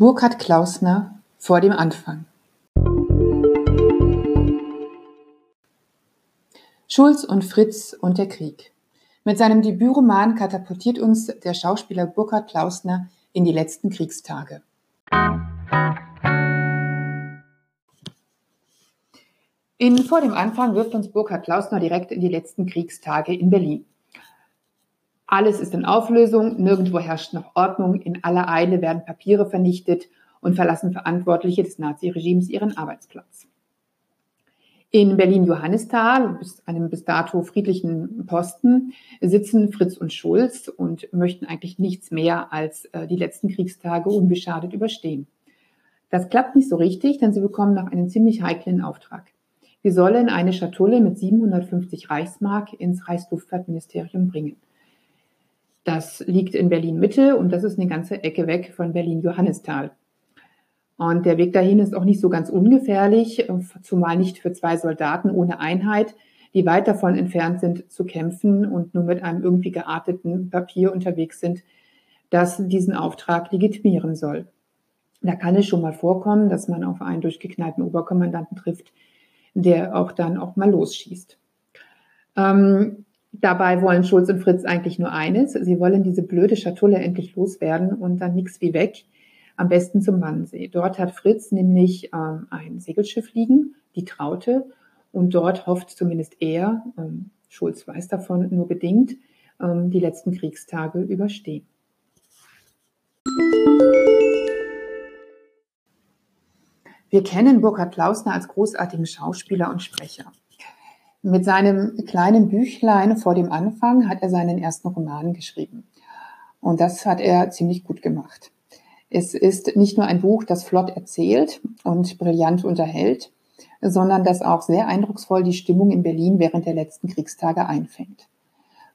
Burkhard Klausner vor dem Anfang. Schulz und Fritz und der Krieg. Mit seinem Debütroman katapultiert uns der Schauspieler Burkhard Klausner in die letzten Kriegstage. In Vor dem Anfang wirft uns Burkhard Klausner direkt in die letzten Kriegstage in Berlin. Alles ist in Auflösung, nirgendwo herrscht noch Ordnung, in aller Eile werden Papiere vernichtet und verlassen Verantwortliche des Naziregimes ihren Arbeitsplatz. In Berlin-Johannisthal, einem bis dato friedlichen Posten, sitzen Fritz und Schulz und möchten eigentlich nichts mehr als äh, die letzten Kriegstage unbeschadet überstehen. Das klappt nicht so richtig, denn sie bekommen noch einen ziemlich heiklen Auftrag. Sie sollen eine Schatulle mit 750 Reichsmark ins Reichsluftfahrtministerium bringen. Das liegt in Berlin-Mitte und das ist eine ganze Ecke weg von Berlin-Johannisthal. Und der Weg dahin ist auch nicht so ganz ungefährlich, zumal nicht für zwei Soldaten ohne Einheit, die weit davon entfernt sind zu kämpfen und nur mit einem irgendwie gearteten Papier unterwegs sind, das diesen Auftrag legitimieren soll. Da kann es schon mal vorkommen, dass man auf einen durchgeknallten Oberkommandanten trifft, der auch dann auch mal losschießt. Ähm, Dabei wollen Schulz und Fritz eigentlich nur eines. Sie wollen diese blöde Schatulle endlich loswerden und dann nichts wie weg. Am besten zum Wannsee. Dort hat Fritz nämlich ähm, ein Segelschiff liegen, die Traute. Und dort hofft zumindest er, ähm, Schulz weiß davon nur bedingt, ähm, die letzten Kriegstage überstehen. Wir kennen Burkhard Klausner als großartigen Schauspieler und Sprecher. Mit seinem kleinen Büchlein vor dem Anfang hat er seinen ersten Roman geschrieben. Und das hat er ziemlich gut gemacht. Es ist nicht nur ein Buch, das flott erzählt und brillant unterhält, sondern das auch sehr eindrucksvoll die Stimmung in Berlin während der letzten Kriegstage einfängt.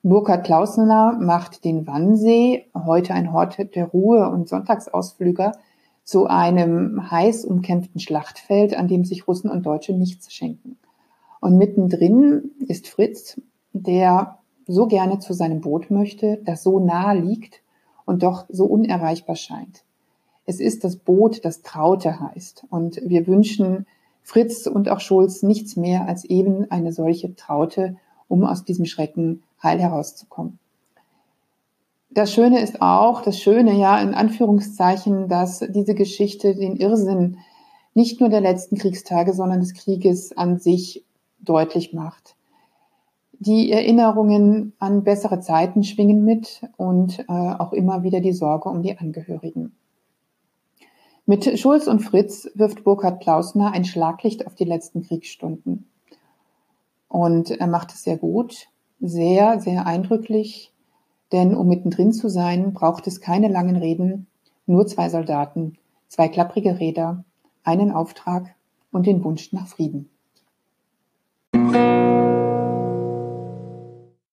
Burkhard Klausner macht den Wannsee, heute ein Hort der Ruhe und Sonntagsausflüger, zu einem heiß umkämpften Schlachtfeld, an dem sich Russen und Deutsche nichts schenken. Und mittendrin ist Fritz, der so gerne zu seinem Boot möchte, das so nahe liegt und doch so unerreichbar scheint. Es ist das Boot, das Traute heißt. Und wir wünschen Fritz und auch Schulz nichts mehr als eben eine solche Traute, um aus diesem Schrecken heil herauszukommen. Das Schöne ist auch, das Schöne, ja, in Anführungszeichen, dass diese Geschichte den Irrsinn nicht nur der letzten Kriegstage, sondern des Krieges an sich deutlich macht. Die Erinnerungen an bessere Zeiten schwingen mit und äh, auch immer wieder die Sorge um die Angehörigen. Mit Schulz und Fritz wirft Burkhard Klausner ein Schlaglicht auf die letzten Kriegsstunden. Und er macht es sehr gut, sehr, sehr eindrücklich, denn um mittendrin zu sein, braucht es keine langen Reden, nur zwei Soldaten, zwei klapprige Räder, einen Auftrag und den Wunsch nach Frieden.